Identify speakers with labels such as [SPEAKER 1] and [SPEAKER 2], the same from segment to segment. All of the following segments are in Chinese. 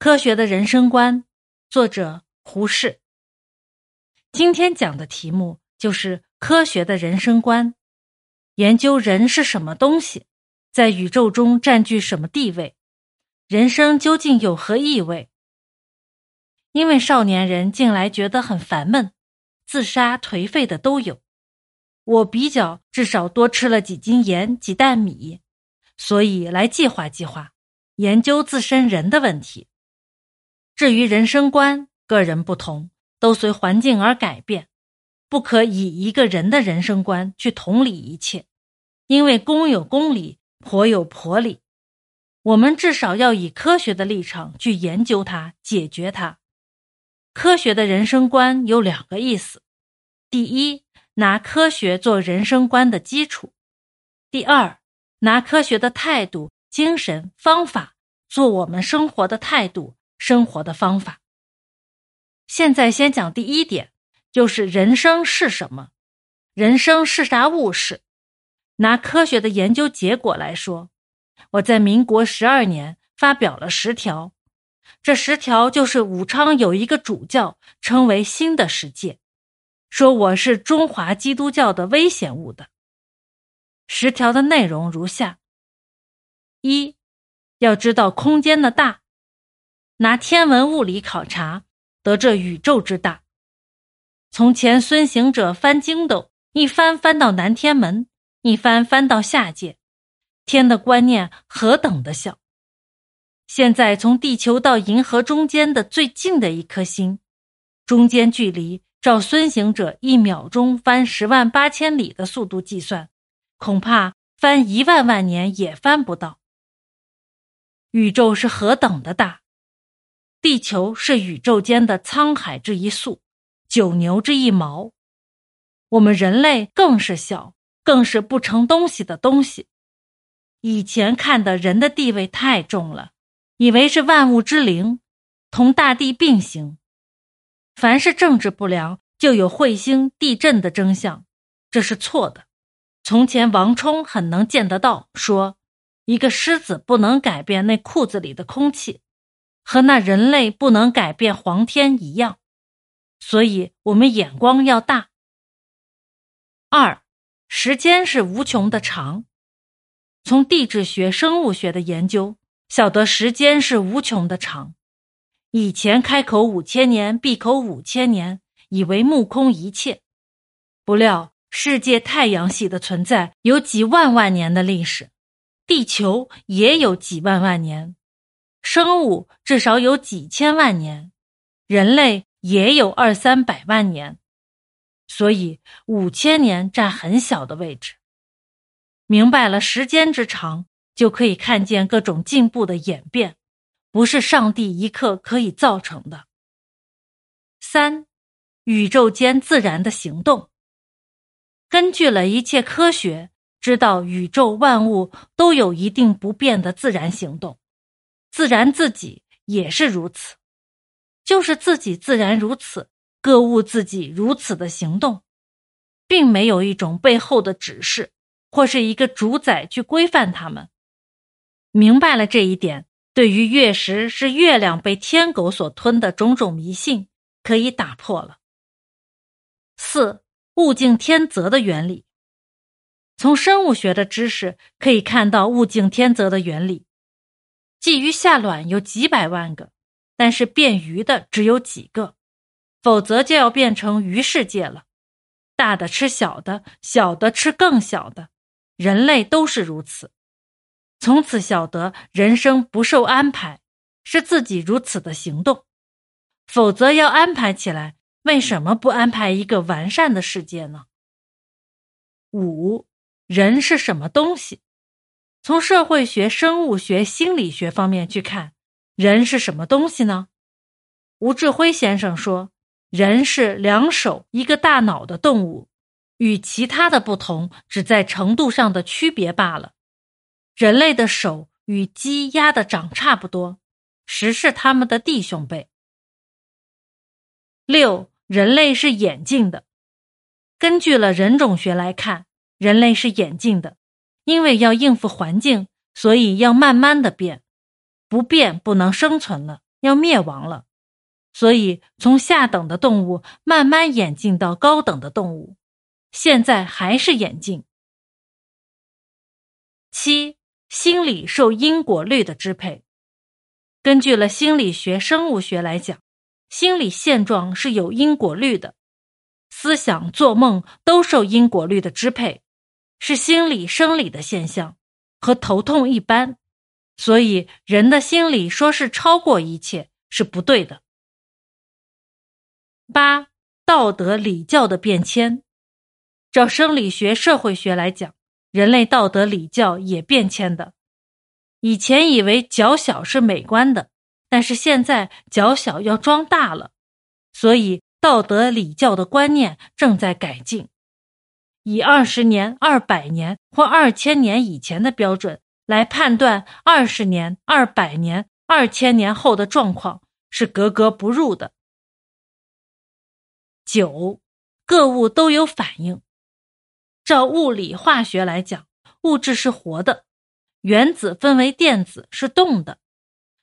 [SPEAKER 1] 科学的人生观，作者胡适。今天讲的题目就是科学的人生观，研究人是什么东西，在宇宙中占据什么地位，人生究竟有何意味？因为少年人近来觉得很烦闷，自杀、颓废的都有。我比较至少多吃了几斤盐、几袋米，所以来计划计划，研究自身人的问题。至于人生观，个人不同，都随环境而改变，不可以一个人的人生观去同理一切，因为公有公理，婆有婆理。我们至少要以科学的立场去研究它，解决它。科学的人生观有两个意思：第一，拿科学做人生观的基础；第二，拿科学的态度、精神、方法做我们生活的态度。生活的方法。现在先讲第一点，就是人生是什么？人生是啥物事？拿科学的研究结果来说，我在民国十二年发表了十条，这十条就是武昌有一个主教称为新的世界，说我是中华基督教的危险物的。十条的内容如下：一，要知道空间的大。拿天文物理考察，得这宇宙之大。从前孙行者翻经斗，一翻翻到南天门，一翻翻到下界，天的观念何等的小。现在从地球到银河中间的最近的一颗星，中间距离照孙行者一秒钟翻十万八千里的速度计算，恐怕翻一万万年也翻不到。宇宙是何等的大！地球是宇宙间的沧海之一粟，九牛之一毛。我们人类更是小，更是不成东西的东西。以前看的人的地位太重了，以为是万物之灵，同大地并行。凡是政治不良，就有彗星、地震的征象，这是错的。从前王充很能见得到，说一个狮子不能改变那裤子里的空气。和那人类不能改变皇天一样，所以我们眼光要大。二，时间是无穷的长，从地质学、生物学的研究晓得时间是无穷的长。以前开口五千年，闭口五千年，以为目空一切，不料世界太阳系的存在有几万万年的历史，地球也有几万万年。生物至少有几千万年，人类也有二三百万年，所以五千年占很小的位置。明白了时间之长，就可以看见各种进步的演变，不是上帝一刻可以造成的。三，宇宙间自然的行动，根据了一切科学，知道宇宙万物都有一定不变的自然行动。自然自己也是如此，就是自己自然如此，各物自己如此的行动，并没有一种背后的指示或是一个主宰去规范他们。明白了这一点，对于月食是月亮被天狗所吞的种种迷信，可以打破了。四物竞天择的原理，从生物学的知识可以看到物竞天择的原理。鲫鱼下卵有几百万个，但是变鱼的只有几个，否则就要变成鱼世界了。大的吃小的，小的吃更小的，人类都是如此。从此晓得人生不受安排，是自己如此的行动。否则要安排起来，为什么不安排一个完善的世界呢？五，人是什么东西？从社会学、生物学、心理学方面去看，人是什么东西呢？吴志辉先生说，人是两手一个大脑的动物，与其他的不同只在程度上的区别罢了。人类的手与鸡、鸭的掌差不多，实是他们的弟兄辈。六，人类是眼镜的。根据了人种学来看，人类是眼镜的。因为要应付环境，所以要慢慢的变，不变不能生存了，要灭亡了，所以从下等的动物慢慢演进到高等的动物，现在还是演进。七，心理受因果律的支配。根据了心理学、生物学来讲，心理现状是有因果律的，思想、做梦都受因果律的支配，是心理生理的现象，和头痛一般。所以，人的心理说是超过一切是不对的。八、道德礼教的变迁，照生理学、社会学来讲，人类道德礼教也变迁的。以前以为脚小是美观的，但是现在脚小要装大了，所以道德礼教的观念正在改进。以二十年、二百年或二千年以前的标准来判断二十年、二百年、二千年后的状况是格格不入的。九，各物都有反应。照物理化学来讲，物质是活的。原子分为电子是动的，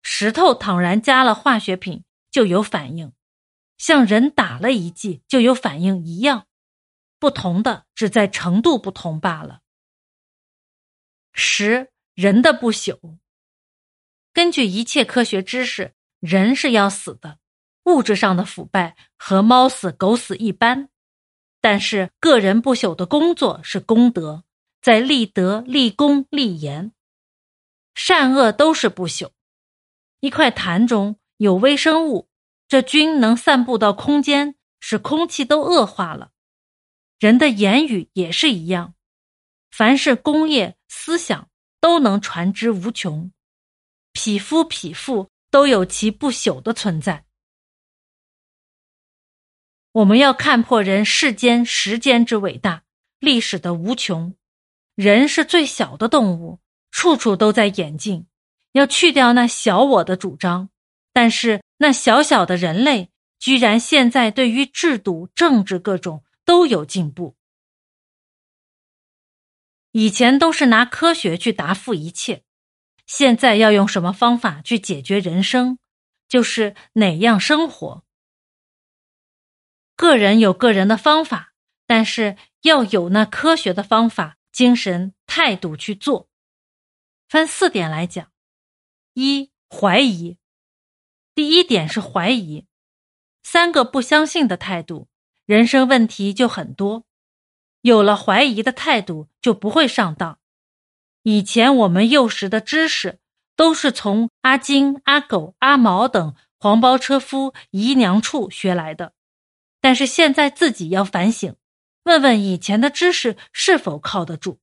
[SPEAKER 1] 石头倘然加了化学品就有反应，像人打了一剂就有反应一样，不同的只在程度不同罢了。十人的不朽，根据一切科学知识，人是要死的，物质上的腐败和猫死狗死一般，但是个人不朽的工作是功德，在立德、立功、立言。善恶都是不朽。一块痰中有微生物，这菌能散布到空间，使空气都恶化了。人的言语也是一样，凡是工业、思想都能传之无穷。匹夫、匹妇都有其不朽的存在。我们要看破人世间时间之伟大，历史的无穷。人是最小的动物。处处都在演进，要去掉那小我的主张，但是那小小的人类居然现在对于制度、政治各种都有进步。以前都是拿科学去答复一切，现在要用什么方法去解决人生，就是哪样生活。个人有个人的方法，但是要有那科学的方法、精神、态度去做。分四点来讲：一、怀疑。第一点是怀疑，三个不相信的态度，人生问题就很多。有了怀疑的态度，就不会上当。以前我们幼时的知识，都是从阿金、阿狗、阿毛等黄包车夫、姨娘处学来的，但是现在自己要反省，问问以前的知识是否靠得住。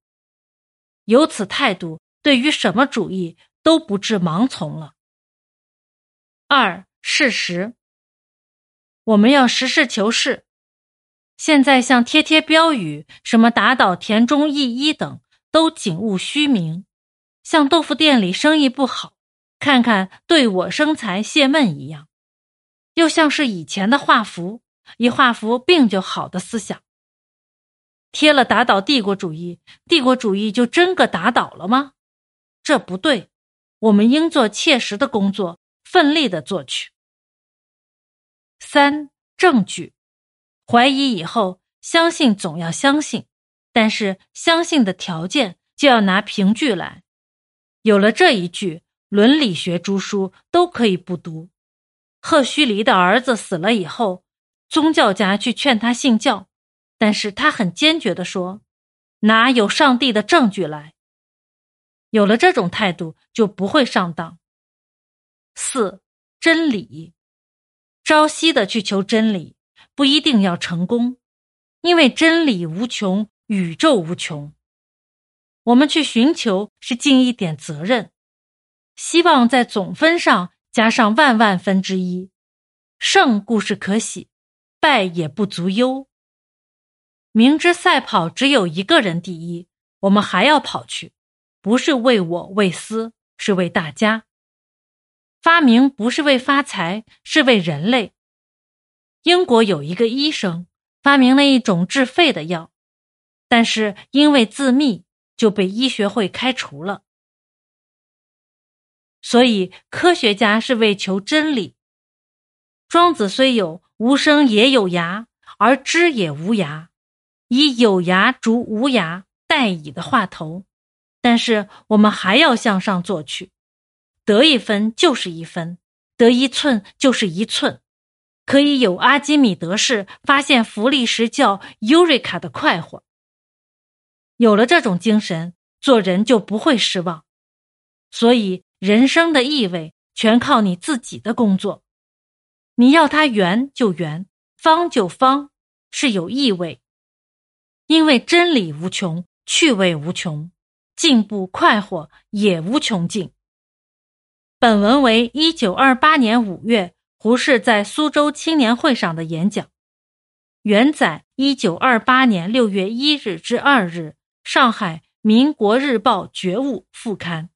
[SPEAKER 1] 有此态度。对于什么主义都不致盲从了。二事实，我们要实事求是。现在像贴贴标语，什么打倒田中义一等，都景物虚名。像豆腐店里生意不好，看看对我生财泄闷一样，又像是以前的画符，一画符病就好的思想。贴了打倒帝国主义，帝国主义就真个打倒了吗？这不对，我们应做切实的工作，奋力的做去。三证据，怀疑以后，相信总要相信，但是相信的条件就要拿凭据来。有了这一句，伦理学诸书都可以不读。赫胥黎的儿子死了以后，宗教家去劝他信教，但是他很坚决的说：“拿有上帝的证据来。”有了这种态度，就不会上当。四真理，朝夕的去求真理，不一定要成功，因为真理无穷，宇宙无穷。我们去寻求是尽一点责任，希望在总分上加上万万分之一。胜固是可喜，败也不足忧。明知赛跑只有一个人第一，我们还要跑去。不是为我为私，是为大家。发明不是为发财，是为人类。英国有一个医生发明了一种治肺的药，但是因为自秘就被医学会开除了。所以科学家是为求真理。庄子虽有“无声也有涯，而知也无涯”，以有涯逐无涯，代以的话头，但是我们还要向上做去，得一分就是一分，得一寸就是一寸，可以有阿基米德式发现浮力时叫 Eureka 的快活。有了这种精神，做人就不会失望。所以，人生的意味全靠你自己的工作。你要它圆就圆，方就方，是有意味。因为真理无穷，趣味无穷，进步快活也无穷尽。本文为一九二八年五月胡适在苏州青年会上的演讲，原载一九二八年六月一日至二日上海《民国日报》觉悟副刊。